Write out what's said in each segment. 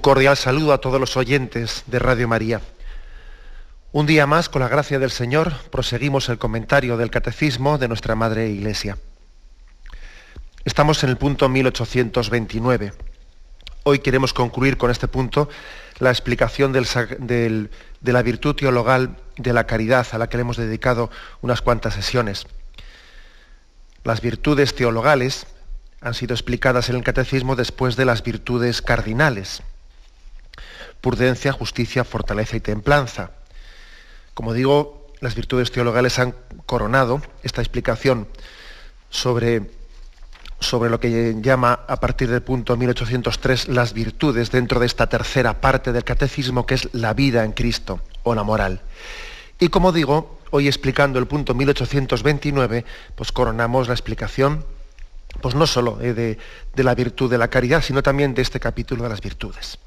Cordial saludo a todos los oyentes de Radio María. Un día más, con la gracia del Señor, proseguimos el comentario del Catecismo de nuestra Madre Iglesia. Estamos en el punto 1829. Hoy queremos concluir con este punto la explicación de la virtud teologal de la caridad, a la que le hemos dedicado unas cuantas sesiones. Las virtudes teologales han sido explicadas en el Catecismo después de las virtudes cardinales prudencia, justicia, fortaleza y templanza. Como digo, las virtudes teologales han coronado esta explicación sobre, sobre lo que llama a partir del punto 1803 las virtudes dentro de esta tercera parte del catecismo que es la vida en Cristo o la moral. Y como digo, hoy explicando el punto 1829, pues coronamos la explicación pues no solo eh, de, de la virtud de la caridad, sino también de este capítulo de las virtudes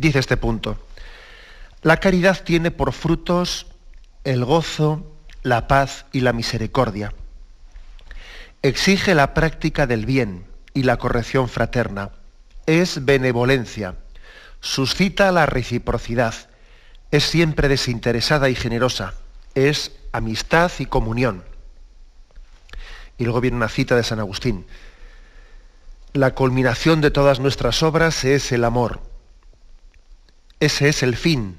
dice este punto. La caridad tiene por frutos el gozo, la paz y la misericordia. Exige la práctica del bien y la corrección fraterna. Es benevolencia. Suscita la reciprocidad. Es siempre desinteresada y generosa. Es amistad y comunión. Y luego viene una cita de San Agustín. La culminación de todas nuestras obras es el amor ese es el fin.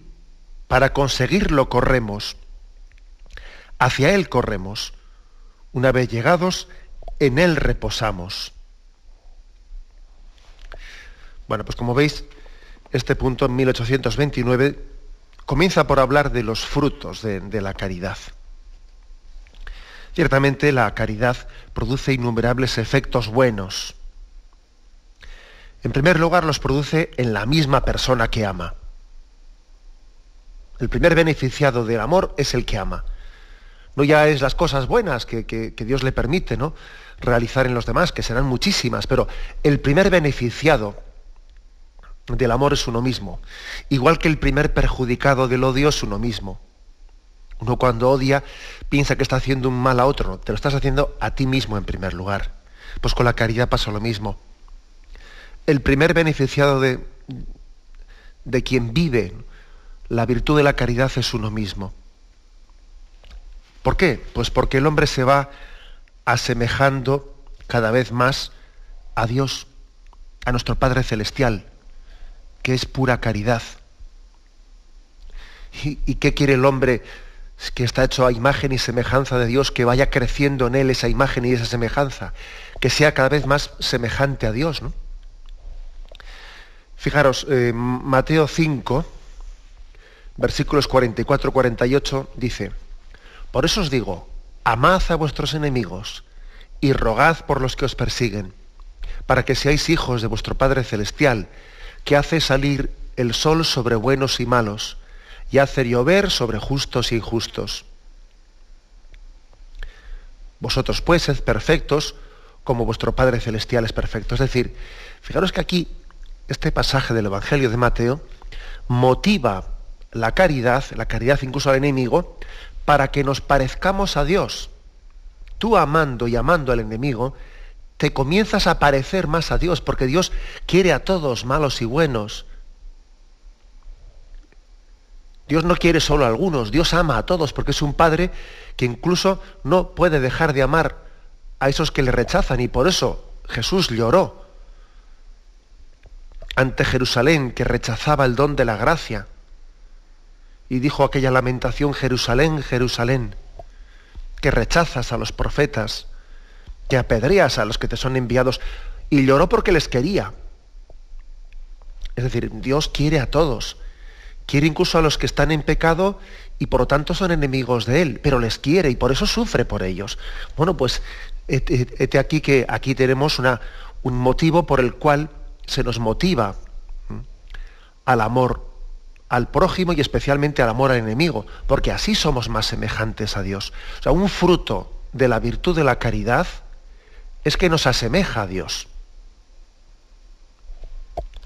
Para conseguirlo corremos. Hacia Él corremos. Una vez llegados, en Él reposamos. Bueno, pues como veis, este punto en 1829 comienza por hablar de los frutos de, de la caridad. Ciertamente la caridad produce innumerables efectos buenos. En primer lugar, los produce en la misma persona que ama. El primer beneficiado del amor es el que ama. No ya es las cosas buenas que, Dios le permite ¿no? realizar en los demás, que serán muchísimas, pero el primer beneficiado del amor es uno mismo. Igual que el primer perjudicado del odio es uno mismo. Uno cuando odia piensa que está haciendo un mal a otro, te lo estás haciendo a ti mismo en primer lugar. Pues con la caridad pasa lo mismo. El primer beneficiado de, de quien vive la virtud de la caridad es uno mismo. ¿Por qué? Pues porque el hombre se va asemejando cada vez más a Dios, a nuestro Padre Celestial, que es pura caridad. ¿Y, qué quiere el hombre que está hecho a imagen y semejanza de Dios, que vaya creciendo en él esa imagen y esa semejanza, que sea cada vez más semejante a Dios? ¿no? Fijaros, eh, Mateo 5, versículos 44-48 dice, Por eso os digo, amad a vuestros enemigos y rogad por los que os persiguen, para que seáis hijos de vuestro Padre Celestial, que hace salir el sol sobre buenos y malos, y hace llover sobre justos e injustos. Vosotros pues sed perfectos como vuestro Padre Celestial es perfecto. Es decir, fijaros que aquí este pasaje del Evangelio de Mateo motiva la caridad, la caridad incluso al enemigo, para que nos parezcamos a Dios. Tú amando y amando al enemigo, te comienzas a parecer más a Dios, porque Dios quiere a todos, malos y buenos. Dios no quiere solo a algunos, Dios ama a todos, porque es un Padre que incluso no puede dejar de amar a esos que le rechazan, y por eso Jesús lloró ante Jerusalén, que rechazaba el don de la gracia y dijo aquella lamentación, Jerusalén, Jerusalén, que rechazas a los profetas, que apedreas a los que te son enviados, y lloró porque les quería. Es decir, Dios quiere a todos, quiere incluso a los que están en pecado y por lo tanto son enemigos de Él, pero les quiere y por eso sufre por ellos. Bueno, pues este aquí que aquí tenemos una, un motivo por el cual se nos motiva al amor al prójimo y especialmente al amor al enemigo, porque así somos más semejantes a Dios. O sea, un fruto de la virtud de la caridad es que nos asemeja a Dios.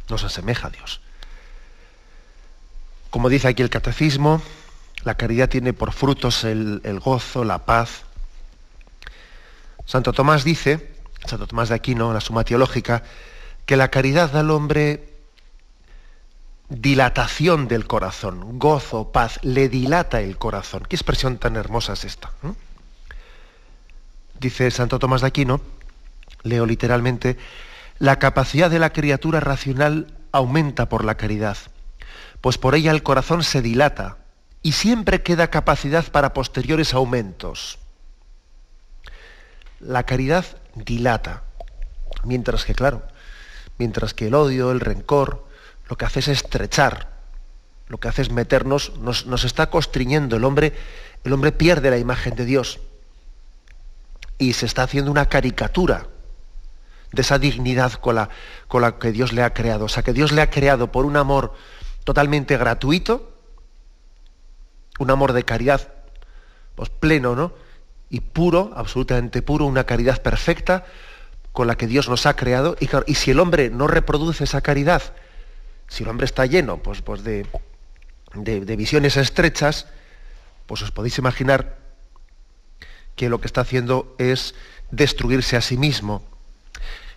Nos asemeja a Dios. Como dice aquí el catecismo, la caridad tiene por frutos el, gozo, la paz. Santo Tomás dice, Santo Tomás de Aquino, en la Suma Teológica, que la caridad da al hombre dilatación del corazón, gozo, paz, le dilata el corazón. ¿Qué expresión tan hermosa es esta? Dice Santo Tomás de Aquino, leo literalmente, la capacidad de la criatura racional aumenta por la caridad, pues por ella el corazón se dilata y siempre queda capacidad para posteriores aumentos. La caridad dilata, mientras que, claro, mientras que el odio, el rencor, lo que hace es estrechar, lo que hace es meternos, nos, está constriñendo. El hombre, el hombre pierde la imagen de Dios y se está haciendo una caricatura de esa dignidad con la, con la que Dios le ha creado. O sea, que Dios le ha creado por un amor totalmente gratuito, un amor de caridad pues, pleno, ¿no? Y puro, absolutamente puro, una caridad perfecta con la que Dios nos ha creado. Y, y si el hombre no reproduce esa caridad, si el hombre está lleno pues, pues de, de, visiones estrechas, pues os podéis imaginar que lo que está haciendo es destruirse a sí mismo.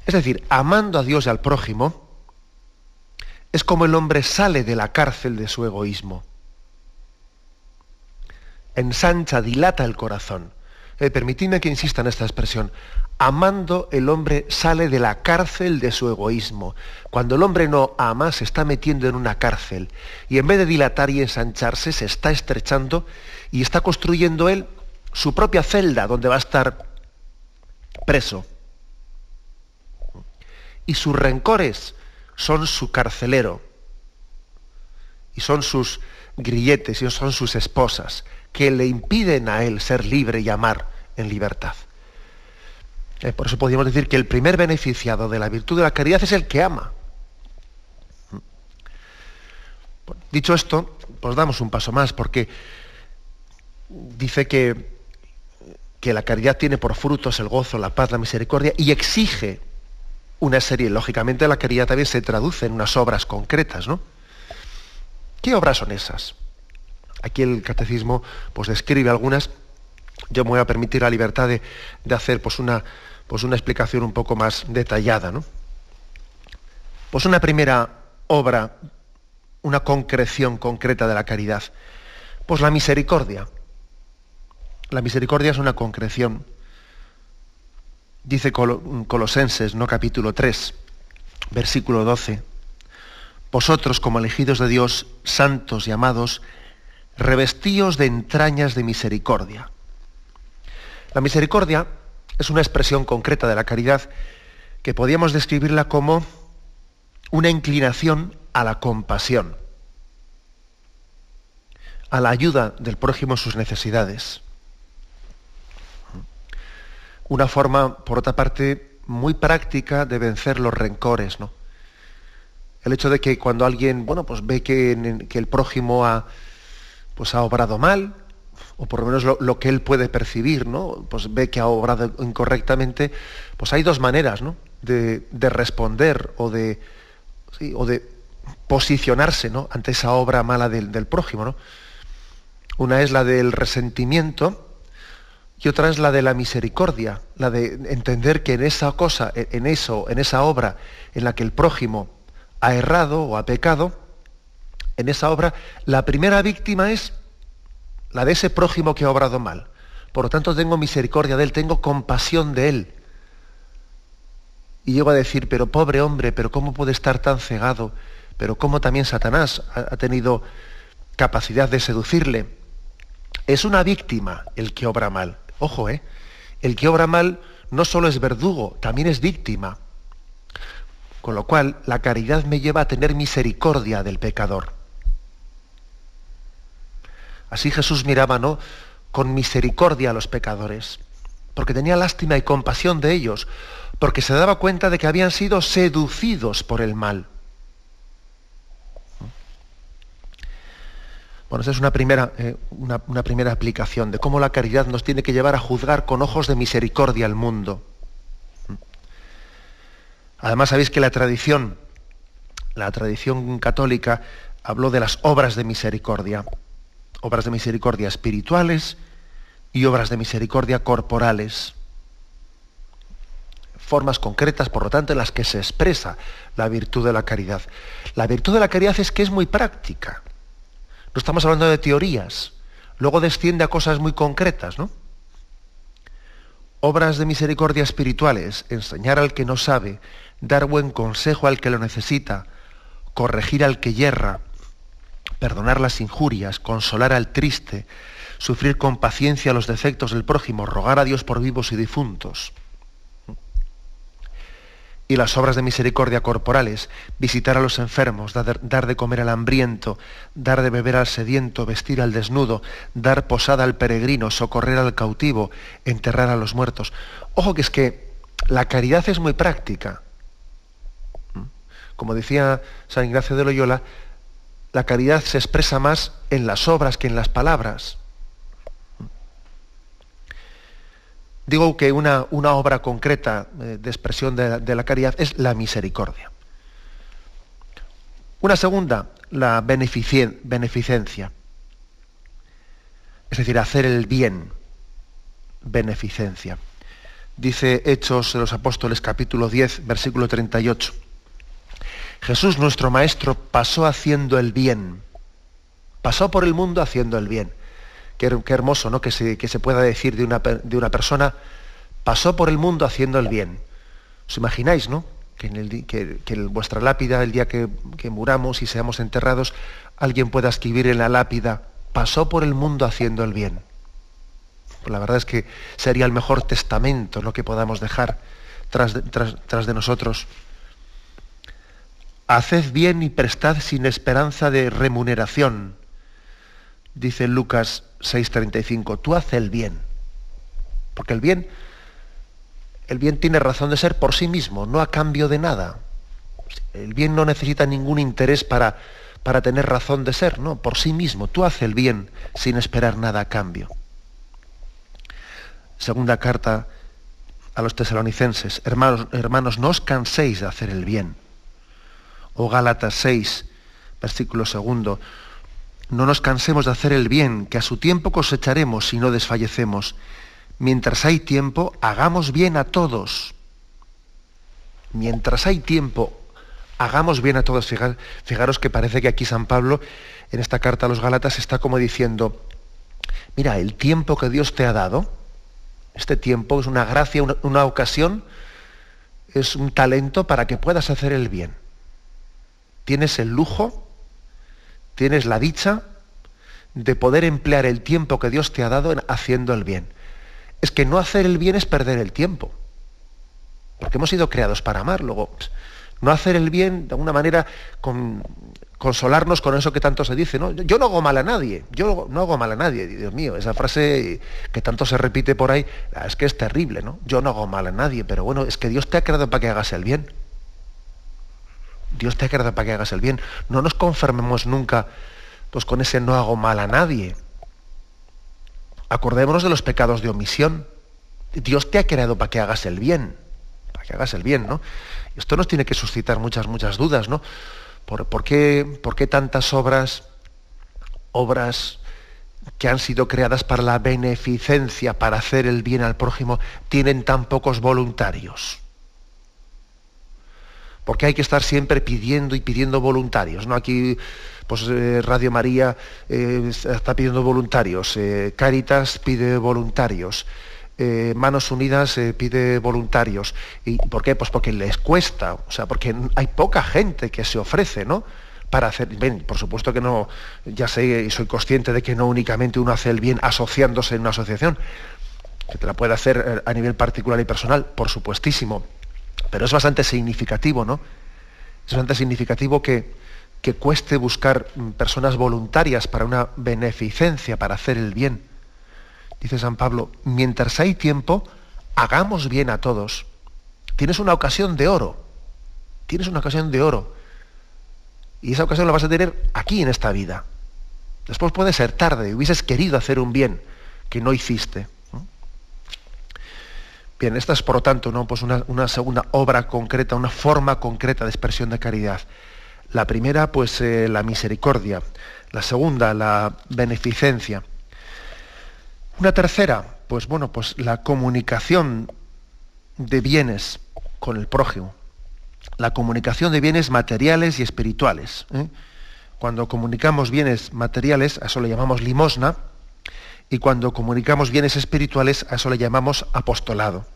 Es decir, amando a Dios y al prójimo, es como el hombre sale de la cárcel de su egoísmo. Ensancha, dilata el corazón. Eh, permitidme que insista en esta expresión. Amando el hombre sale de la cárcel de su egoísmo. Cuando el hombre no ama, se está metiendo en una cárcel. Y en vez de dilatar y ensancharse, se está estrechando y está construyendo él su propia celda donde va a estar preso. Y sus rencores son su carcelero. Y son sus grilletes y son sus esposas que le impiden a él ser libre y amar en libertad. Eh, por eso podríamos decir que el primer beneficiado de la virtud de la caridad es el que ama. Dicho esto, pues damos un paso más, porque dice que, que la caridad tiene por frutos el gozo, la paz, la misericordia, y exige una serie, lógicamente la caridad también se traduce en unas obras concretas, ¿no? ¿Qué obras son esas? Aquí el catecismo pues, describe algunas. Yo me voy a permitir la libertad de, hacer pues, una, pues, una explicación un poco más detallada. ¿no? Pues una primera obra, una concreción concreta de la caridad. Pues la misericordia. La misericordia es una concreción. Dice Colosenses, ¿no? capítulo 3, versículo 12. Vosotros, como elegidos de Dios, santos y amados, revestíos de entrañas de misericordia. La misericordia es una expresión concreta de la caridad que podríamos describirla como una inclinación a la compasión, a la ayuda del prójimo en sus necesidades. Una forma, por otra parte, muy práctica de vencer los rencores, ¿no? El hecho de que cuando alguien, bueno, pues ve que, que el prójimo ha, pues ha obrado mal, o por lo menos lo, que él puede percibir, ¿no? Pues ve que ha obrado incorrectamente, pues hay dos maneras, ¿no? De, responder o de, o de posicionarse ¿no? ante esa obra mala del, del, prójimo. ¿no? Una es la del resentimiento y otra es la de la misericordia, la de entender que en esa cosa, en eso, en esa obra en la que el prójimo ha errado o ha pecado, en esa obra, la primera víctima es la de ese prójimo que ha obrado mal. Por lo tanto, tengo misericordia de él, tengo compasión de él. Y llego a decir, pero pobre hombre, pero ¿cómo puede estar tan cegado? Pero ¿cómo también Satanás ha tenido capacidad de seducirle? Es una víctima el que obra mal. Ojo, ¿eh? El que obra mal no solo es verdugo, también es víctima. Con lo cual, la caridad me lleva a tener misericordia del pecador. Así Jesús miraba, ¿no? Con misericordia a los pecadores, porque tenía lástima y compasión de ellos, porque se daba cuenta de que habían sido seducidos por el mal. Bueno, esa es una primera, eh, una, primera aplicación de cómo la caridad nos tiene que llevar a juzgar con ojos de misericordia al mundo. Además, sabéis que la tradición, la tradición católica, habló de las obras de misericordia, obras de misericordia espirituales y obras de misericordia corporales. Formas concretas, por lo tanto, en las que se expresa la virtud de la caridad. La virtud de la caridad es que es muy práctica. No estamos hablando de teorías. Luego desciende a cosas muy concretas, ¿no? Obras de misericordia espirituales, enseñar al que no sabe, dar buen consejo al que lo necesita, corregir al que yerra, perdonar las injurias, consolar al triste, sufrir con paciencia los defectos del prójimo, rogar a Dios por vivos y difuntos y las obras de misericordia corporales, visitar a los enfermos, dar, de comer al hambriento, dar de beber al sediento, vestir al desnudo, dar posada al peregrino, socorrer al cautivo, enterrar a los muertos. Ojo que es que la caridad es muy práctica. ¿Mm? Como decía San Ignacio de Loyola, la caridad se expresa más en las obras que en las palabras. Digo que una, una obra concreta eh, de expresión de, la caridad es la misericordia. Una segunda, la beneficencia. Es decir, hacer el bien, beneficencia. Dice Hechos de los Apóstoles capítulo 10, versículo 38. Jesús nuestro Maestro pasó haciendo el bien. Pasó por el mundo haciendo el bien. Qué, hermoso ¿no? que, se, que se pueda decir de una, de una, persona, pasó por el mundo haciendo el bien. ¿Os imagináis, no? Que en, el, que, en vuestra lápida, el día que, muramos y seamos enterrados, alguien pueda escribir en la lápida, pasó por el mundo haciendo el bien. Pues la verdad es que sería el mejor testamento lo que podamos dejar tras tras de nosotros. Haced bien y prestad sin esperanza de remuneración dice Lucas 6:35, tú haz el bien. Porque el bien, el bien tiene razón de ser por sí mismo, no a cambio de nada. El bien no necesita ningún interés para, para tener razón de ser, no, por sí mismo. Tú haz el bien sin esperar nada a cambio. Segunda carta a los tesalonicenses, hermanos, hermanos, no os canséis de hacer el bien. O Gálatas 6, versículo segundo, no nos cansemos de hacer el bien, que a su tiempo cosecharemos si no desfallecemos. Mientras hay tiempo, hagamos bien a todos. Mientras hay tiempo, hagamos bien a todos. Fijaros que parece que aquí San Pablo, en esta carta a los Gálatas, está como diciendo, mira, el tiempo que Dios te ha dado, este tiempo es una gracia, una, una ocasión, es un talento para que puedas hacer el bien. Tienes el lujo tienes la dicha de poder emplear el tiempo que Dios te ha dado en haciendo el bien. Es que no hacer el bien es perder el tiempo. Porque hemos sido creados para amar. Luego, no hacer el bien de alguna manera con, consolarnos con eso que tanto se dice. ¿no? Yo no hago mal a nadie. Yo no hago mal a nadie. Dios mío, esa frase que tanto se repite por ahí, es que es terrible, ¿no? Yo no hago mal a nadie, pero bueno, es que Dios te ha creado para que hagas el bien. Dios te ha creado para que hagas el bien. No nos conformemos nunca pues, con ese no hago mal a nadie. Acordémonos de los pecados de omisión. Dios te ha creado para que hagas el bien. Para que hagas el bien, ¿no? Esto nos tiene que suscitar muchas, muchas dudas, ¿no? ¿Por, qué, ¿Por, qué, tantas obras, obras que han sido creadas para la beneficencia, para hacer el bien al prójimo, tienen tan pocos voluntarios? Porque hay que estar siempre pidiendo y pidiendo voluntarios. ¿no? Aquí pues, eh, Radio María eh, está pidiendo voluntarios, eh, Caritas pide voluntarios, Manos Unidas pide voluntarios. ¿Y por qué? Pues porque les cuesta, o sea, porque hay poca gente que se ofrece, ¿no? para hacer bien. Por supuesto que no, ya sé y soy consciente de que no únicamente uno hace el bien asociándose en una asociación, que te la puede hacer a nivel particular y personal, por supuestísimo. Pero es bastante significativo, ¿no? Es bastante significativo que, que cueste buscar personas voluntarias para una beneficencia, para hacer el bien. Dice San Pablo, mientras hay tiempo, hagamos bien a todos. Tienes una ocasión de oro. Tienes una ocasión de oro. Y esa ocasión la vas a tener aquí en esta vida. Después puede ser tarde, hubieses querido hacer un bien que no hiciste. Bien, esta es por lo tanto ¿no? pues una, segunda obra concreta, una forma concreta de expresión de caridad. La primera, pues eh, la misericordia. La segunda, la beneficencia. Una tercera, pues bueno, pues la comunicación de bienes con el prójimo. La comunicación de bienes materiales y espirituales. ¿eh? Cuando comunicamos bienes materiales, a eso le llamamos limosna, y cuando comunicamos bienes espirituales, a eso le llamamos apostolado.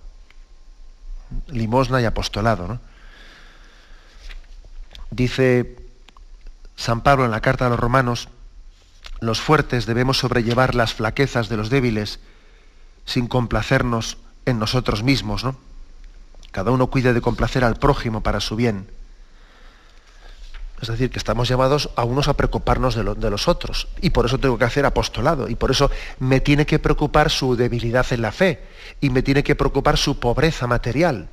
Limosna y apostolado. ¿no? Dice San Pablo en la carta a los romanos, los fuertes debemos sobrellevar las flaquezas de los débiles sin complacernos en nosotros mismos, ¿no? Cada uno cuide de complacer al prójimo para su bien. Es decir, que estamos llamados a unos a preocuparnos de, los otros. Y por eso tengo que hacer apostolado. Y por eso me tiene que preocupar su debilidad en la fe. Y me tiene que preocupar su pobreza material.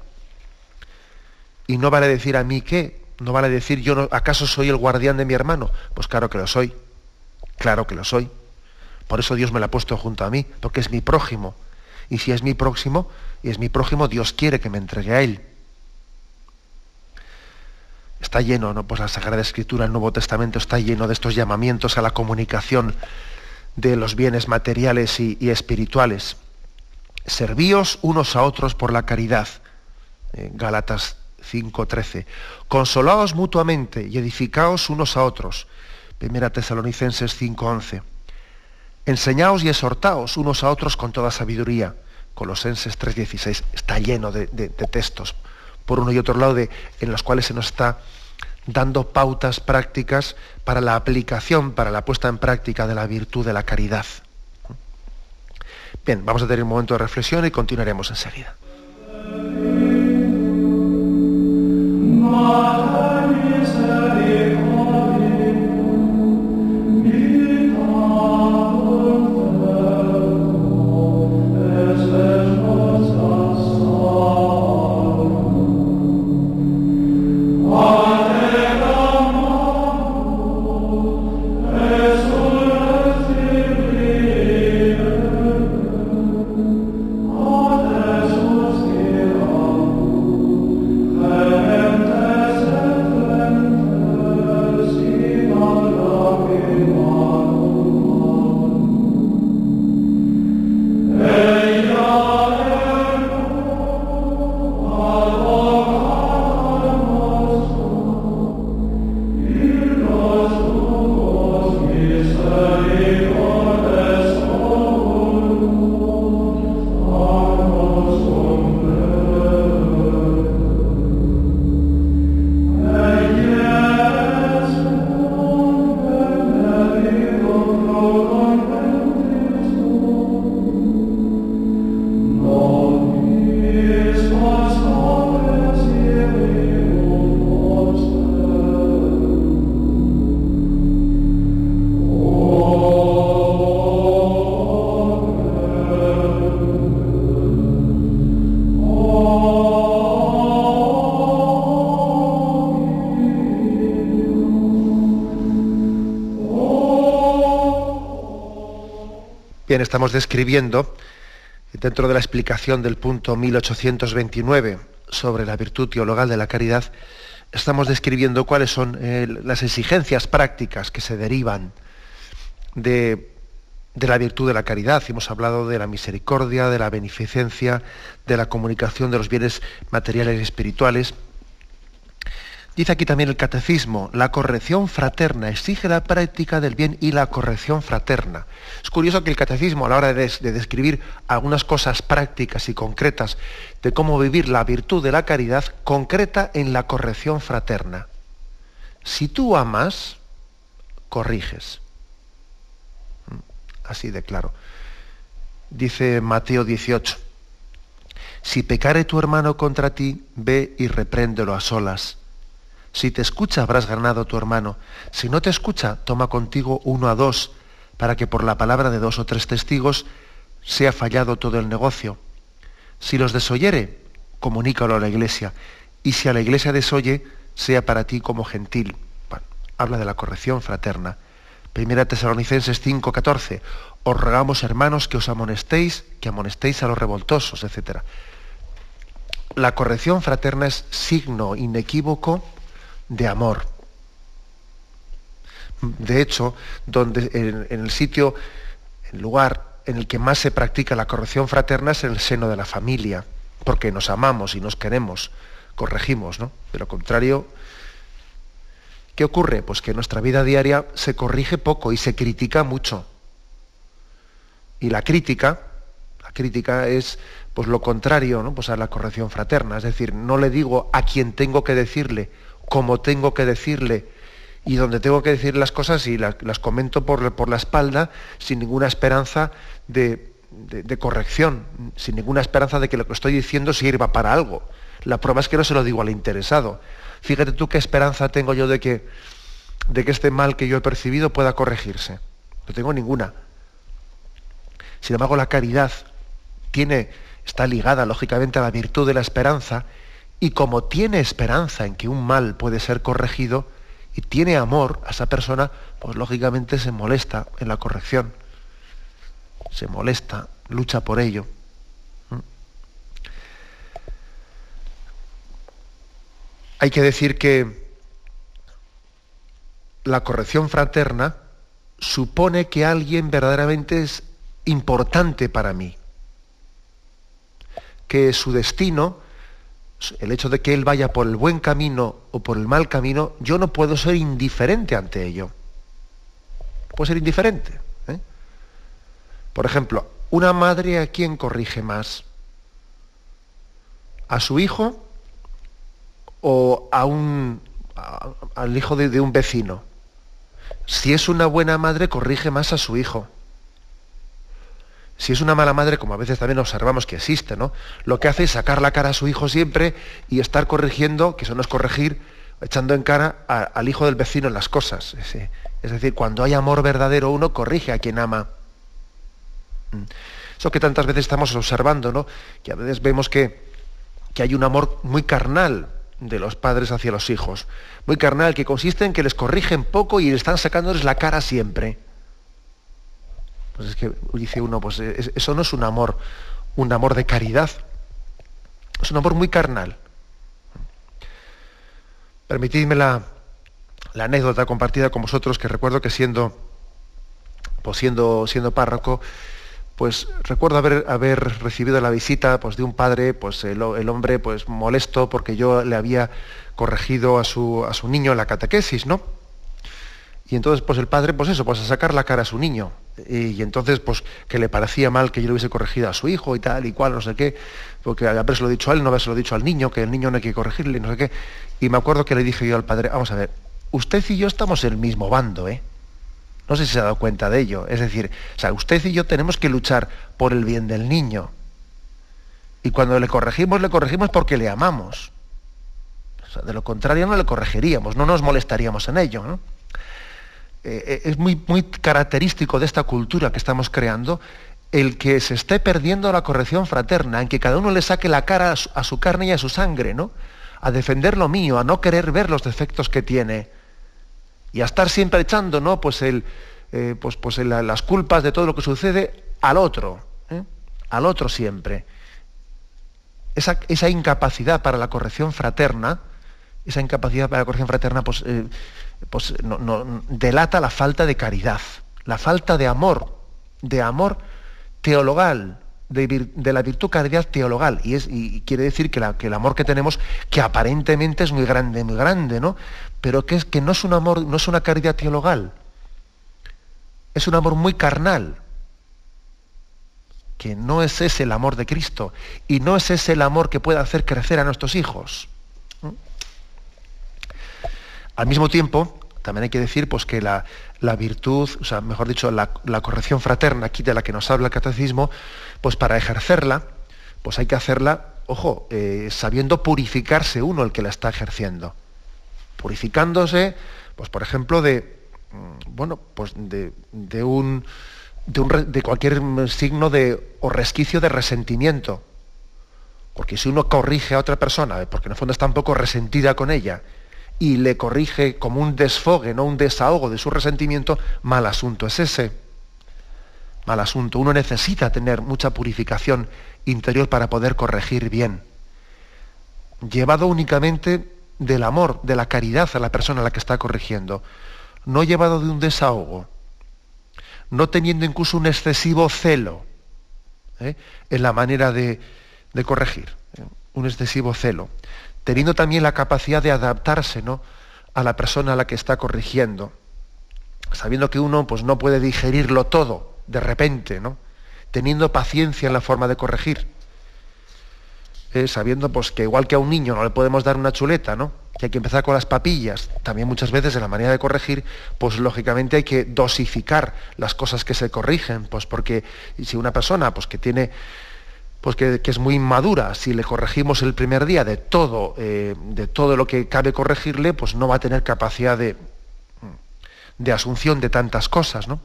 Y no vale decir a mí qué. No vale decir yo, ¿acaso soy el guardián de mi hermano? Pues claro que lo soy. Claro que lo soy. Por eso Dios me lo ha puesto junto a mí. Porque es mi prójimo. Y si es mi próximo, y es mi prójimo, Dios quiere que me entregue a él está lleno, ¿no? Pues la Sagrada Escritura, el Nuevo Testamento está lleno de estos llamamientos a la comunicación de los bienes materiales y, espirituales. Servíos unos a otros por la caridad. Gálatas 5:13. Consolaos mutuamente y edificaos unos a otros. Primera Tesalonicenses 5:11. Enseñaos y exhortaos unos a otros con toda sabiduría. Colosenses 3:16. Está lleno de textos por uno y otro lado, en los cuales se nos está dando pautas prácticas para la aplicación, para la puesta en práctica de la virtud de la caridad. Bien, vamos a tener un momento de reflexión y continuaremos enseguida. Estamos describiendo, dentro de la explicación del punto 1829 sobre la virtud teologal de la caridad, estamos describiendo cuáles son eh, las exigencias prácticas que se derivan de, de la virtud de la caridad. Hemos hablado de la misericordia, de la beneficencia, de la comunicación de los bienes materiales y espirituales. Dice aquí también el catecismo, la corrección fraterna exige la práctica del bien y la corrección fraterna. Es curioso que el catecismo a la hora de, describir algunas cosas prácticas y concretas de cómo vivir la virtud de la caridad, concreta en la corrección fraterna. Si tú amas, corriges. Mm, así de claro. Dice Mateo 18, si pecare tu hermano contra ti, ve y repréndelo a solas si te escucha, habrás ganado a tu hermano. Si no te escucha, toma contigo uno a dos, para que por la palabra de dos o tres testigos sea fallado todo el negocio. Si los desoyere, comunícalo a la iglesia. Y si a la iglesia desoye, sea para ti como gentil. habla de la corrección fraterna. Primera Tesalonicenses 5:14. Os rogamos, hermanos, que os amonestéis, que amonestéis a los revoltosos, etc. La corrección fraterna es signo inequívoco de amor. De hecho, donde, en, el sitio, el lugar en el que más se practica la corrección fraterna es en el seno de la familia, porque nos amamos y nos queremos, corregimos, ¿no? De lo contrario, ¿qué ocurre? Pues que en nuestra vida diaria se corrige poco y se critica mucho. Y la crítica, la crítica es pues lo contrario ¿no? pues a la corrección fraterna, es decir, no le digo a quien tengo que decirle, como tengo que decirle, y donde tengo que decir las cosas y las, comento por, por, la espalda sin ninguna esperanza de, corrección, sin ninguna esperanza de que lo que estoy diciendo sirva para algo. La prueba es que no se lo digo al interesado. Fíjate tú qué esperanza tengo yo de que, de que este mal que yo he percibido pueda corregirse. No tengo ninguna. Sin embargo, la caridad tiene, está ligada lógicamente a la virtud de la esperanza y como tiene esperanza en que un mal puede ser corregido y tiene amor a esa persona, pues lógicamente se molesta en la corrección. Se molesta, lucha por ello. ¿Mm? Hay que decir que la corrección fraterna supone que alguien verdaderamente es importante para mí, que su destino, el hecho de que él vaya por el buen camino o por el mal camino, yo no puedo ser indiferente ante ello. Puedo ser indiferente. ¿eh? Por ejemplo, una madre a quién corrige más? ¿A su hijo o a un, al hijo de un vecino? Si es una buena madre, corrige más a su hijo si es una mala madre, como a veces también observamos que existe, ¿no? Lo que hace es sacar la cara a su hijo siempre y estar corrigiendo, que eso no es corregir, echando en cara al hijo del vecino en las cosas. Es, decir, cuando hay amor verdadero, uno corrige a quien ama. Mm. Eso que tantas veces estamos observando, ¿no? Que a veces vemos que, que hay un amor muy carnal de los padres hacia los hijos. Muy carnal, que consiste en que les corrigen poco y le están sacándoles la cara siempre. Pues es que dice uno, pues eso no es un amor, un amor de caridad. Es un amor muy carnal. Permitidme la, anécdota compartida con vosotros, que recuerdo que siendo, pues siendo, siendo párroco, pues recuerdo haber, haber recibido la visita pues, de un padre, pues el, hombre pues molesto porque yo le había corregido a su, a su niño la catequesis, ¿no? Y entonces, pues el padre, pues eso, pues a sacar la cara a su niño. Y, entonces, pues que le parecía mal que yo le hubiese corregido a su hijo y tal y cual, no sé qué, porque haberse lo dicho a él, no haberse lo dicho al niño, que el niño no hay que corregirle, no sé qué. Y me acuerdo que le dije yo al padre, vamos a ver, usted y yo estamos en el mismo bando, ¿eh? No sé si se ha dado cuenta de ello. Es decir, o sea, usted y yo tenemos que luchar por el bien del niño. Y cuando le corregimos, le corregimos porque le amamos. O sea, de lo contrario no le corregiríamos, no nos molestaríamos en ello, ¿no? Eh, eh, es muy, muy característico de esta cultura que estamos creando el que se esté perdiendo la corrección fraterna, en que cada uno le saque la cara a su, carne y a su sangre, ¿no? A defender lo mío, a no querer ver los defectos que tiene. Y a estar siempre echando, ¿no? Pues, el, eh, pues, pues las culpas de todo lo que sucede al otro, al otro siempre. Esa, esa, incapacidad para la corrección fraterna, esa incapacidad para la corrección fraterna, pues pues no, delata la falta de caridad, la falta de amor, de amor teologal, de, la virtud caridad teologal. Y, es, y quiere decir que, el amor que tenemos, que aparentemente es muy grande, muy grande, ¿no? Pero que, es, que no es un amor, no es una caridad teologal. Es un amor muy carnal. Que no es ese el amor de Cristo. Y no es ese el amor que puede hacer crecer a nuestros hijos. Al mismo tiempo, también hay que decir pues, que la, virtud, o sea, mejor dicho, la, corrección fraterna, aquí de la que nos habla el catecismo, pues para ejercerla, pues hay que hacerla, ojo, eh, sabiendo purificarse uno el que la está ejerciendo. Purificándose, pues por ejemplo, de, mm, bueno, pues de, un, de, cualquier signo de, o resquicio de resentimiento Porque si uno corrige a otra persona, porque en el fondo está un poco resentida con ella, y le corrige como un desfogue, no un desahogo de su resentimiento, mal asunto es ese. Mal asunto. Uno necesita tener mucha purificación interior para poder corregir bien. Llevado únicamente del amor, de la caridad a la persona a la que está corrigiendo. No llevado de un desahogo. No teniendo incluso un excesivo celo ¿eh? en la manera de, de corregir. ¿eh? Un excesivo celo teniendo también la capacidad de adaptarse ¿no? a la persona a la que está corrigiendo, sabiendo que uno pues, no puede digerirlo todo de repente, ¿no? teniendo paciencia en la forma de corregir, eh, sabiendo pues, que igual que a un niño no le podemos dar una chuleta, ¿no? que hay que empezar con las papillas, también muchas veces en la manera de corregir, pues lógicamente hay que dosificar las cosas que se corrigen, pues porque si una persona pues, que tiene pues que, es muy inmadura, si le corregimos el primer día de todo, eh, de todo lo que cabe corregirle, pues no va a tener capacidad de, de asunción de tantas cosas, ¿no?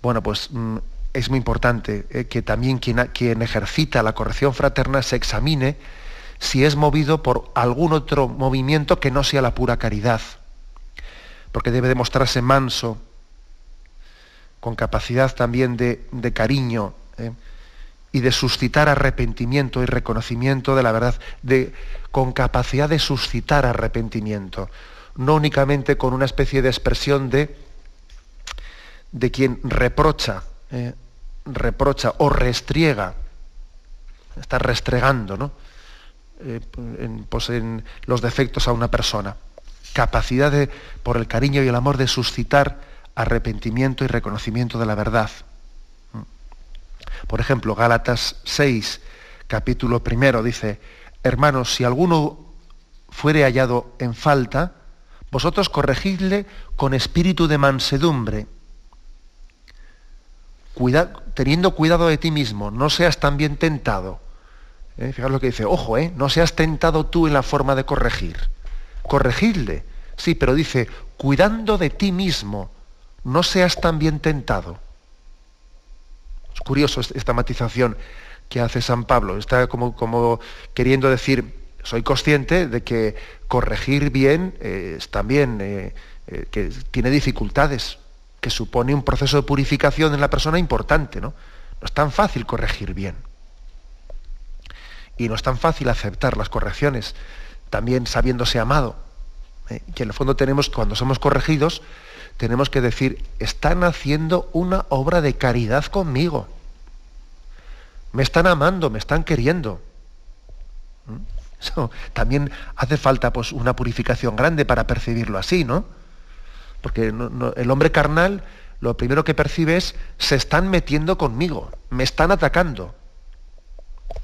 Bueno, pues mm, es muy importante eh, que también quien, ejercita la corrección fraterna se examine si es movido por algún otro movimiento que no sea la pura caridad, porque debe demostrarse manso, con capacidad también de cariño, ¿eh? y de suscitar arrepentimiento y reconocimiento de la verdad, de, con capacidad de suscitar arrepentimiento, no únicamente con una especie de expresión de, de quien reprocha, ¿eh? reprocha o restriega, está restregando ¿no? Eh, en, pues en los defectos a una persona. Capacidad de, por el cariño y el amor, de suscitar arrepentimiento y reconocimiento de la verdad. Por ejemplo, Gálatas 6, capítulo primero, dice, hermanos, si alguno fuere hallado en falta, vosotros corregidle con espíritu de mansedumbre, teniendo cuidado de ti mismo, no seas también tentado. ¿Eh? Fijaos lo que dice, ojo, ¿eh? no seas tentado tú en la forma de corregir. Corregidle, sí, pero dice, cuidando de ti mismo, no seas también tentado. Curioso esta matización que hace San Pablo. Está como, como queriendo decir, soy consciente de que corregir bien eh, es también eh, eh, que tiene dificultades, que supone un proceso de purificación en la persona importante. ¿no? no es tan fácil corregir bien. Y no es tan fácil aceptar las correcciones, también sabiéndose amado. que en el fondo tenemos, cuando somos corregidos, tenemos que decir, están haciendo una obra de caridad conmigo. Me están amando, me están queriendo. ¿Mm? también hace falta pues, una purificación grande para percibirlo así, ¿no? Porque el hombre carnal lo primero que percibe es, se están metiendo conmigo, me están atacando.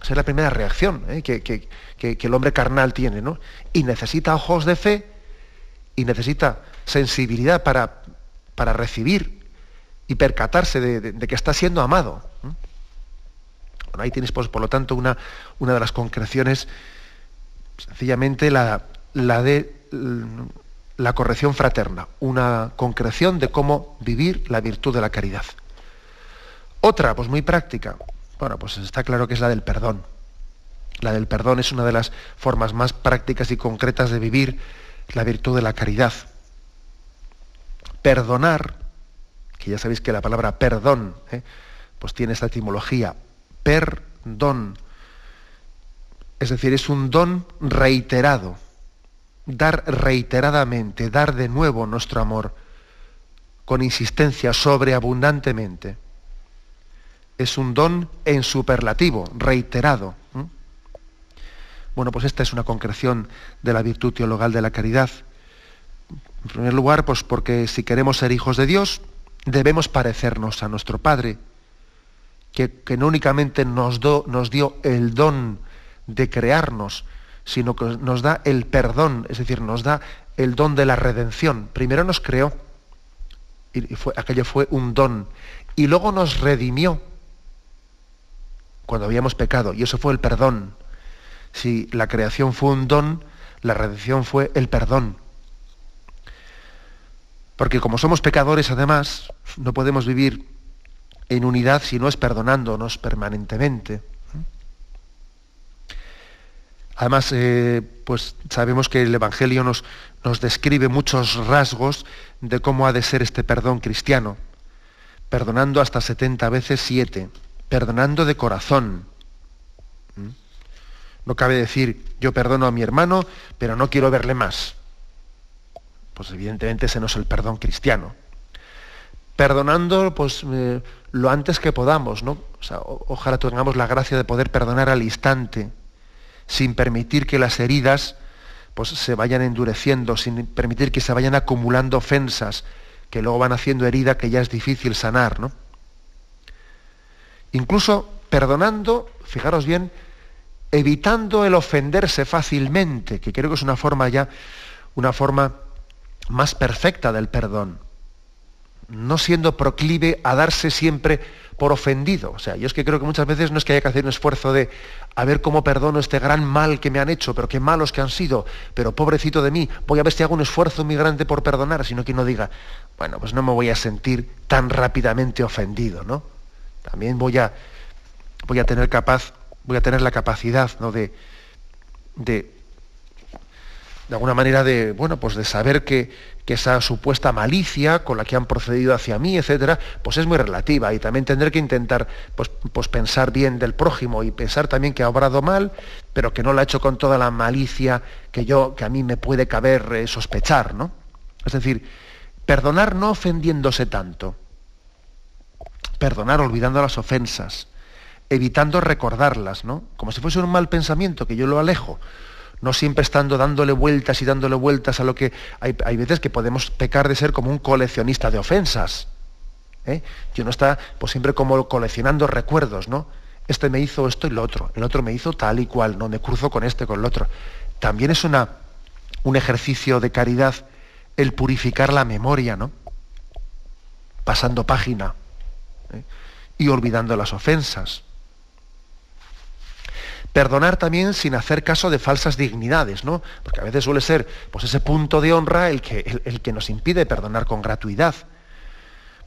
Esa es la primera reacción ¿eh? que, que, el hombre carnal tiene, ¿no? Y necesita ojos de fe y necesita sensibilidad para, para recibir y percatarse de, que está siendo amado. Bueno, ahí tienes, pues, por lo tanto, una, una de las concreciones, sencillamente la, la de la corrección fraterna, una concreción de cómo vivir la virtud de la caridad. Otra, pues muy práctica, bueno, pues está claro que es la del perdón. La del perdón es una de las formas más prácticas y concretas de vivir la virtud de la caridad. Perdonar, que ya sabéis que la palabra perdón, ¿eh? pues tiene esta etimología, perdón, es decir, es un don reiterado, dar reiteradamente, dar de nuevo nuestro amor, con insistencia, sobreabundantemente. Es un don en superlativo, reiterado. Bueno, pues esta es una concreción de la virtud teologal de la caridad. En primer lugar, pues porque si queremos ser hijos de Dios, debemos parecernos a nuestro Padre, que, no únicamente nos, nos dio el don de crearnos, sino que nos da el perdón, es decir, nos da el don de la redención. Primero nos creó, y fue, aquello fue un don, y luego nos redimió cuando habíamos pecado, y eso fue el perdón. Si la creación fue un don, la redención fue el perdón. Porque como somos pecadores, además, no podemos vivir en unidad si no es perdonándonos permanentemente. Además, eh, pues sabemos que el Evangelio nos, nos describe muchos rasgos de cómo ha de ser este perdón cristiano. Perdonando hasta 70 veces 7, perdonando de corazón. ¿Mm? No cabe decir, yo perdono a mi hermano, pero no quiero verle más. Pues evidentemente ese no es el perdón cristiano. Perdonando, pues eh, lo antes que podamos, ¿no? ojalá tengamos la gracia de poder perdonar al instante, sin permitir que las heridas pues, se vayan endureciendo, sin permitir que se vayan acumulando ofensas que luego van haciendo herida que ya es difícil sanar. ¿no? Incluso perdonando, fijaros bien, evitando el ofenderse fácilmente, que creo que es una forma ya, una forma más perfecta del perdón. No siendo proclive a darse siempre por ofendido. O sea, yo es que creo que muchas veces no es que haya que hacer un esfuerzo de a ver cómo perdono este gran mal que me han hecho, pero qué malos que han sido, pero pobrecito de mí, voy a ver si hago un esfuerzo muy grande por perdonar, sino que uno diga, bueno, pues no me voy a sentir tan rápidamente ofendido, ¿no? También voy a, voy a tener capaz, voy a tener la capacidad, ¿no? de, de de alguna manera de, bueno, pues de saber que, esa supuesta malicia con la que han procedido hacia mí, etcétera, pues es muy relativa. Y también tendré que intentar pues, pues pensar bien del prójimo y pensar también que ha obrado mal, pero que no lo ha hecho con toda la malicia que yo, que a mí me puede caber eh, sospechar, ¿no? Es decir, perdonar no ofendiéndose tanto. Perdonar olvidando las ofensas, evitando recordarlas, ¿no? Como si fuese un mal pensamiento que yo lo alejo no siempre estando dándole vueltas y dándole vueltas a lo que hay, veces que podemos pecar de ser como un coleccionista de ofensas. ¿eh? Y uno está pues, siempre como coleccionando recuerdos, ¿no? Este me hizo esto y lo otro, el otro me hizo tal y cual, no me cruzo con este, con el otro. También es una, un ejercicio de caridad el purificar la memoria, ¿no? Pasando página ¿eh? y olvidando las ofensas. Perdonar también sin hacer caso de falsas dignidades, ¿no? Porque a veces suele ser pues, ese punto de honra el que, el, que nos impide perdonar con gratuidad.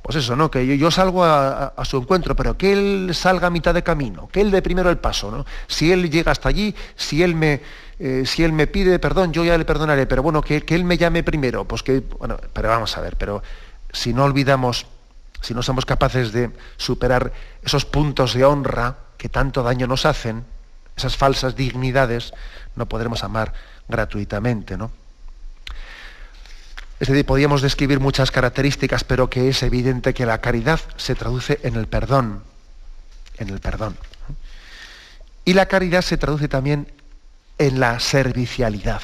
Pues eso, ¿no? Que yo, salgo a, su encuentro, pero que él salga a mitad de camino, que él dé primero el paso, ¿no? Si él llega hasta allí, si él me, eh, si él me pide perdón, yo ya le perdonaré, pero bueno, que, que él me llame primero, pues que, bueno, pero vamos a ver, pero si no olvidamos, si no somos capaces de superar esos puntos de honra que tanto daño nos hacen, esas falsas dignidades, no podremos amar gratuitamente, ¿no? Es decir, podríamos describir muchas características, pero que es evidente que la caridad se traduce en el perdón, en el perdón. Y la caridad se traduce también en la servicialidad,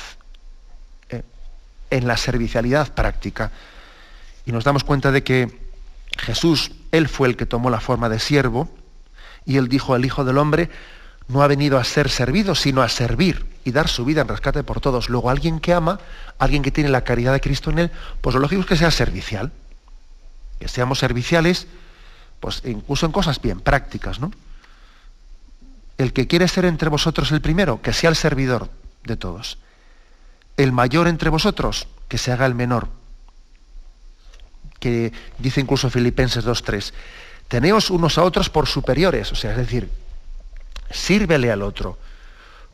¿eh? en la servicialidad práctica. Y nos damos cuenta de que Jesús, Él fue el que tomó la forma de siervo, y Él dijo al Hijo del Hombre, no ha venido a ser servido, sino a servir y dar su vida en rescate por todos. Luego, alguien que ama, alguien que tiene la caridad de Cristo en él, pues lo lógico es que sea servicial. Que seamos serviciales, pues incluso en cosas bien prácticas, ¿no? El que quiere ser entre vosotros el primero, que sea el servidor de todos. El mayor entre vosotros, que se haga el menor. Que dice incluso Filipenses 2.3, teneos unos a otros por superiores, o sea, es decir, sírvele al otro,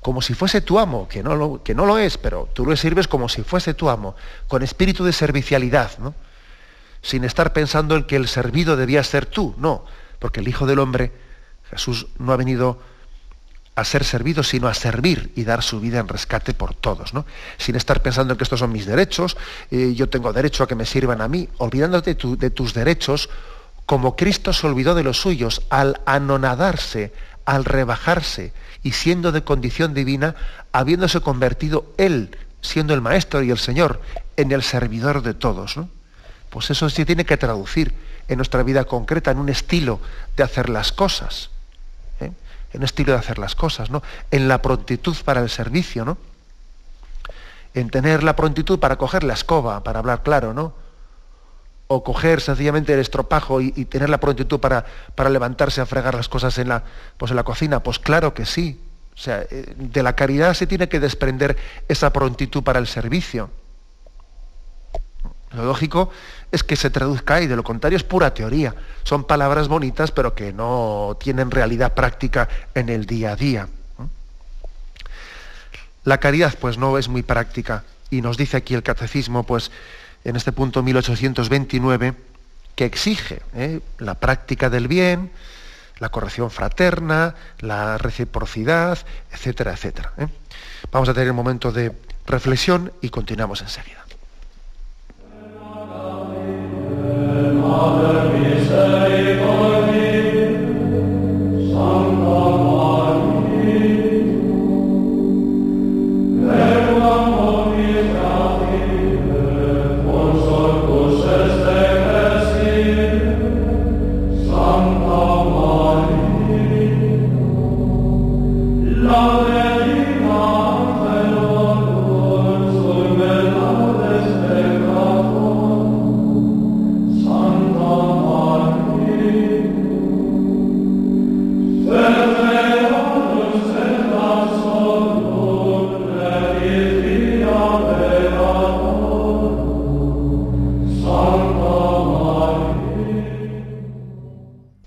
como si fuese tu amo, que no lo, que no lo es, pero tú le sirves como si fuese tu amo, con espíritu de servicialidad, ¿no? sin estar pensando en que el servido debía ser tú, no, porque el Hijo del Hombre, Jesús, no ha venido a ser servido, sino a servir y dar su vida en rescate por todos, ¿no? Sin estar pensando en que estos son mis derechos, eh, yo tengo derecho a que me sirvan a mí, olvidándote de tus derechos, como Cristo se olvidó de los suyos al anonadarse, al rebajarse y siendo de condición divina, habiéndose convertido Él, siendo el Maestro y el Señor, en el servidor de todos. Pues eso sí tiene que traducir en nuestra vida concreta, en un estilo de hacer las cosas. ¿eh? En un estilo de hacer las cosas, ¿no? En la prontitud para el servicio, ¿no? En tener la prontitud para coger la escoba, para hablar claro, ¿no? O coger sencillamente el estropajo y, tener la prontitud para, para, levantarse a fregar las cosas en la, pues en la cocina? Pues claro que sí. O sea, eh, de la caridad se tiene que desprender esa prontitud para el servicio. Lo lógico es que se traduzca y de lo contrario es pura teoría. Son palabras bonitas pero que no tienen realidad práctica en el día a día. La caridad pues no es muy práctica y nos dice aquí el catecismo pues en este punto 1829 que exige ¿eh? la práctica del bien, la corrección fraterna, la reciprocidad, etcétera, etcétera. ¿eh? Vamos a tener un momento de reflexión y continuamos enseguida.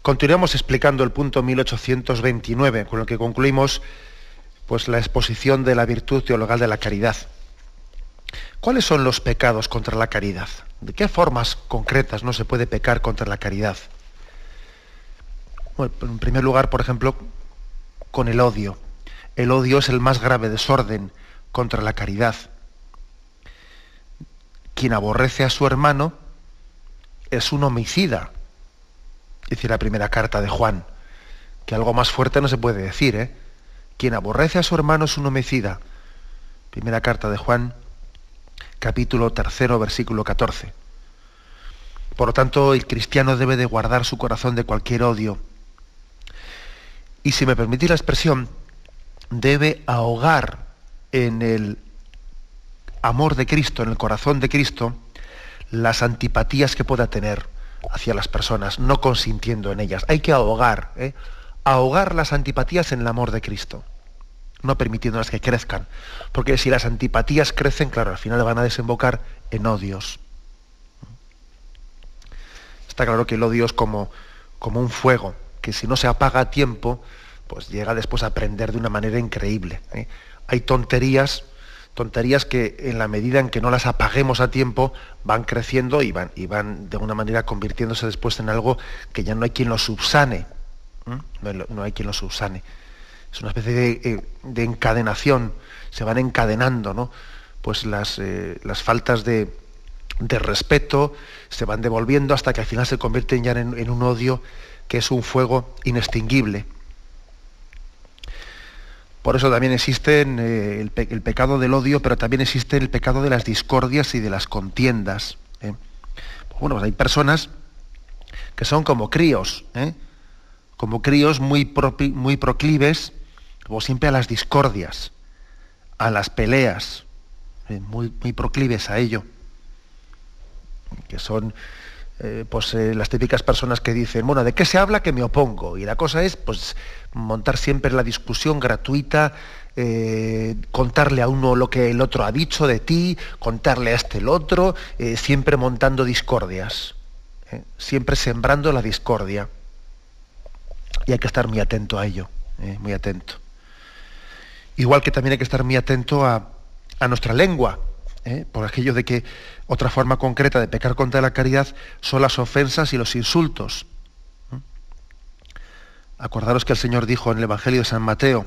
Continuamos explicando el punto 1829, con lo que concluimos pues, la exposición de la virtud teologal de la caridad. ¿Cuáles son los pecados contra la caridad? ¿De qué formas concretas no se puede pecar contra la caridad? en primer lugar, por ejemplo, con el odio. El odio es el más grave desorden contra la caridad. Quien aborrece a su hermano es un homicida, dice la primera carta de Juan, que algo más fuerte no se puede decir, ¿eh? Quien aborrece a su hermano es un homicida. Primera carta de Juan, capítulo tercero, versículo 14. Por lo tanto, el cristiano debe de guardar su corazón de cualquier odio. Y si me permitís la expresión, debe ahogar en el amor de Cristo, en el corazón de Cristo, las antipatías que pueda tener hacia las personas, no consintiendo en ellas. Hay que ahogar, ¿eh? ahogar las antipatías en el amor de Cristo, no permitiéndolas que crezcan. Porque si las antipatías crecen, claro, al final van a desembocar en odios. Está claro que el odio es como, como un fuego, que si no se apaga a tiempo, pues llega después a prender de una manera increíble. ¿eh? Hay tonterías tonterías que en la medida en que no las apaguemos a tiempo van creciendo y van, y van de alguna manera convirtiéndose después en algo que ya no hay quien lo subsane. No, hay, quien lo subsane. Es una especie de, eh, encadenación, se van encadenando, ¿no? Pues las, eh, las faltas de, respeto se van devolviendo hasta que al final se convierten ya en un odio que es un fuego inextinguible. Por eso también existe eh, el, pecado del odio, pero también existe el pecado de las discordias y de las contiendas. ¿eh? Bueno, pues hay personas que son como críos, ¿eh? como críos muy, muy proclives, como siempre, a las discordias, a las peleas, muy, muy proclives a ello, que son eh, pues eh, las típicas personas que dicen, bueno, ¿de qué se habla que me opongo? Y la cosa es, pues, montar siempre la discusión gratuita, eh, contarle a uno lo que el otro ha dicho de ti, contarle a este el otro, siempre montando discordias, siempre sembrando la discordia. Y hay que estar muy atento a ello, muy atento. Igual que también hay que estar muy atento a, a nuestra lengua, por aquello de que otra forma concreta de pecar contra la caridad son las ofensas y los insultos. Acordaros que el Señor dijo en el Evangelio de San Mateo,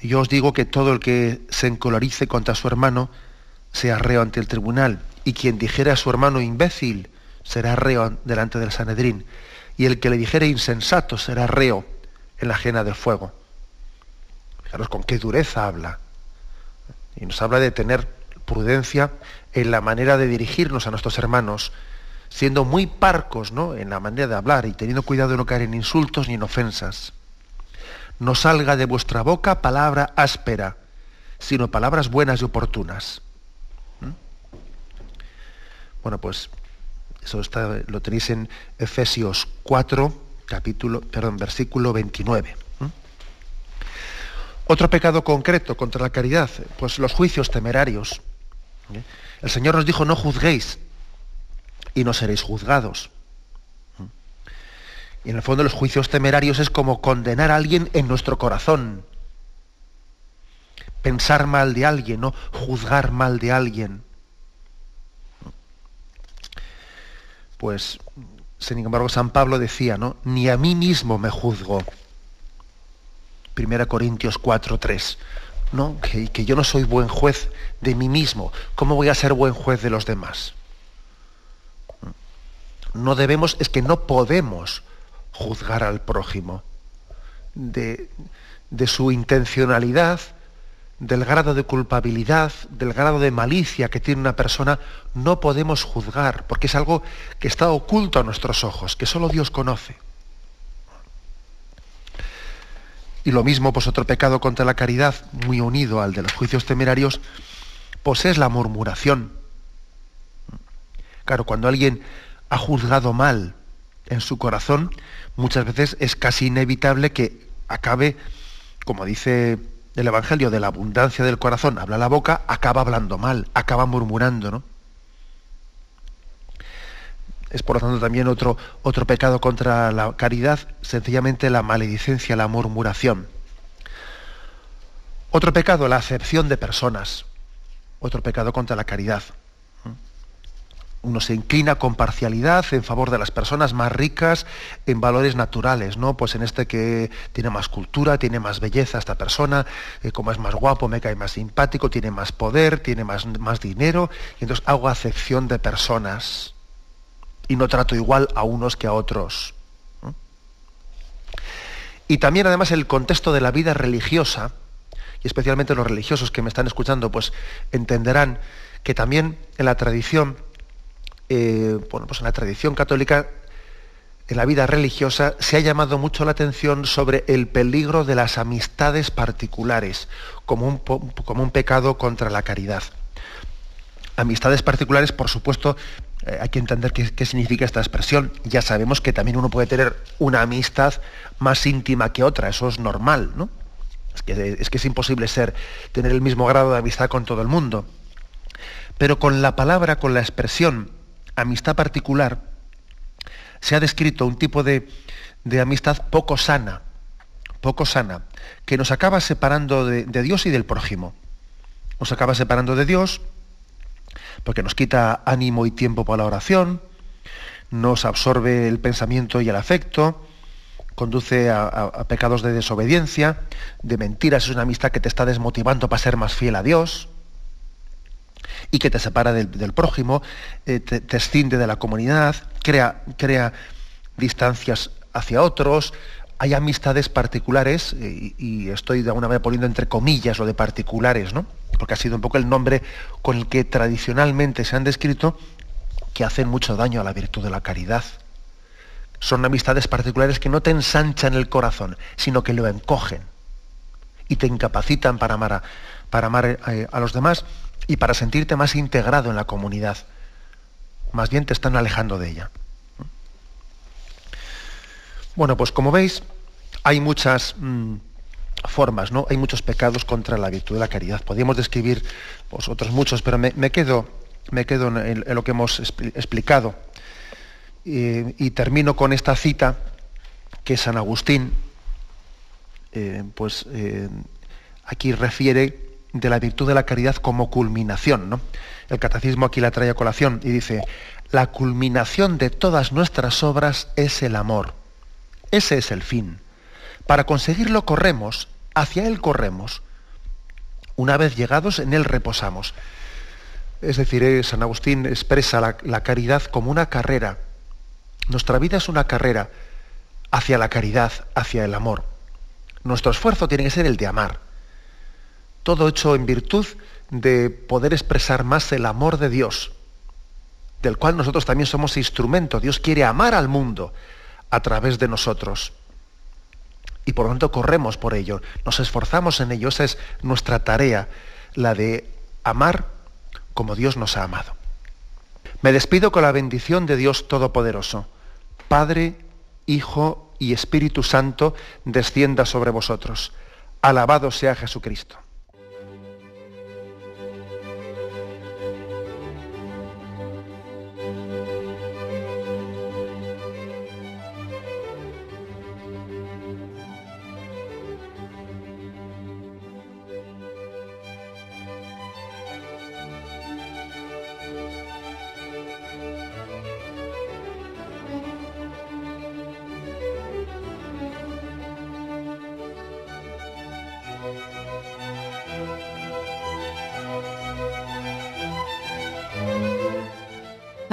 yo os digo que todo el que se encolorice contra su hermano sea reo ante el tribunal, y quien dijere a su hermano imbécil será reo delante del Sanedrín, y el que le dijere insensato será reo en la ajena del fuego. Fijaros con qué dureza habla. Y nos habla de tener prudencia en la manera de dirigirnos a nuestros hermanos, siendo muy parcos ¿no? en la manera de hablar y teniendo cuidado de no caer en insultos ni en ofensas. No salga de vuestra boca palabra áspera, sino palabras buenas y oportunas. ¿Mm? Bueno, pues eso está, lo tenéis en Efesios 4, capítulo, perdón, versículo 29. ¿Mm? Otro pecado concreto contra la caridad, pues los juicios temerarios. ¿Eh? El Señor nos dijo, no juzguéis y no seréis juzgados. Y en el fondo los juicios temerarios es como condenar a alguien en nuestro corazón. pensar mal de alguien, ¿no? juzgar mal de alguien. Pues, sin embargo, San Pablo decía, ¿no? Ni a mí mismo me juzgo. 1 Corintios 4, 3. ¿No? Que, que yo no soy buen juez de mí mismo. ¿Cómo voy a ser buen juez de los demás? No debemos, es que no podemos juzgar al prójimo de, de su intencionalidad, del grado de culpabilidad, del grado de malicia que tiene una persona, no podemos juzgar, porque es algo que está oculto a nuestros ojos, que solo Dios conoce. Y lo mismo, pues otro pecado contra la caridad, muy unido al de los juicios temerarios, pues es la murmuración. Claro, cuando alguien ha juzgado mal en su corazón, muchas veces es casi inevitable que acabe, como dice el Evangelio, de la abundancia del corazón, habla la boca, acaba hablando mal, acaba murmurando, ¿no? Es por lo tanto también otro, otro pecado contra la caridad, sencillamente la maledicencia, la murmuración. Otro pecado, la acepción de personas. Otro pecado contra la caridad uno se inclina con parcialidad en favor de las personas más ricas en valores naturales, ¿no? Pues en este que tiene más cultura, tiene más belleza esta persona, eh, como es más guapo, me cae más simpático, tiene más poder, tiene más, más dinero, y entonces hago acepción de personas y no trato igual a unos que a otros. Y también además el contexto de la vida religiosa, y especialmente los religiosos que me están escuchando, pues entenderán que también en la tradición eh, bueno, pues en la tradición católica, en la vida religiosa, se ha llamado mucho la atención sobre el peligro de las amistades particulares, como un, como un pecado contra la caridad. Amistades particulares, por supuesto, eh, hay que entender qué, significa esta expresión. Ya sabemos que también uno puede tener una amistad más íntima que otra, eso es normal, ¿no? Es que es, que es imposible ser, tener el mismo grado de amistad con todo el mundo. Pero con la palabra, con la expresión amistad particular, se ha descrito un tipo de, amistad poco sana, poco sana, que nos acaba separando de, Dios y del prójimo. Nos acaba separando de Dios porque nos quita ánimo y tiempo para la oración, nos absorbe el pensamiento y el afecto, conduce a, pecados de desobediencia, de mentiras, es una amistad que te está desmotivando para ser más fiel a Dios y que te separa del, prójimo, eh, te, te, escinde de la comunidad, crea distancias hacia otros, hay amistades particulares, eh, y, estoy de alguna manera poniendo entre comillas lo de particulares, ¿no? porque ha sido un poco el nombre con el que tradicionalmente se han descrito, que hacen mucho daño a la virtud de la caridad. Son amistades particulares que no te ensanchan el corazón, sino que lo encogen y te incapacitan para amar a, para amar, eh, a los demás y para sentirte más integrado en la comunidad. Más bien te están alejando de ella. Bueno, pues como veis, hay muchas mm, formas, ¿no? Hay muchos pecados contra la virtud de la caridad. Podríamos describir pues, otros muchos, pero me, quedo, me quedo en, lo que hemos explicado. y termino con esta cita que San Agustín, eh, pues eh, aquí refiere de la virtud de la caridad como culminación. ¿no? El catecismo aquí la trae a colación y dice, la culminación de todas nuestras obras es el amor. Ese es el fin. Para conseguirlo corremos, hacia él corremos. Una vez llegados, en él reposamos. Es decir, eh, San Agustín expresa la, la caridad como una carrera. Nuestra vida es una carrera hacia la caridad, hacia el amor. Nuestro esfuerzo tiene que ser el de amar todo hecho en virtud de poder expresar más el amor de Dios, del cual nosotros también somos instrumento. Dios quiere amar al mundo a través de nosotros. Y por lo tanto corremos por ello, nos esforzamos en ello. Esa es nuestra tarea, la de amar como Dios nos ha amado. Me despido con la bendición de Dios Todopoderoso. Padre, Hijo y Espíritu Santo, descienda sobre vosotros. Alabado sea Jesucristo.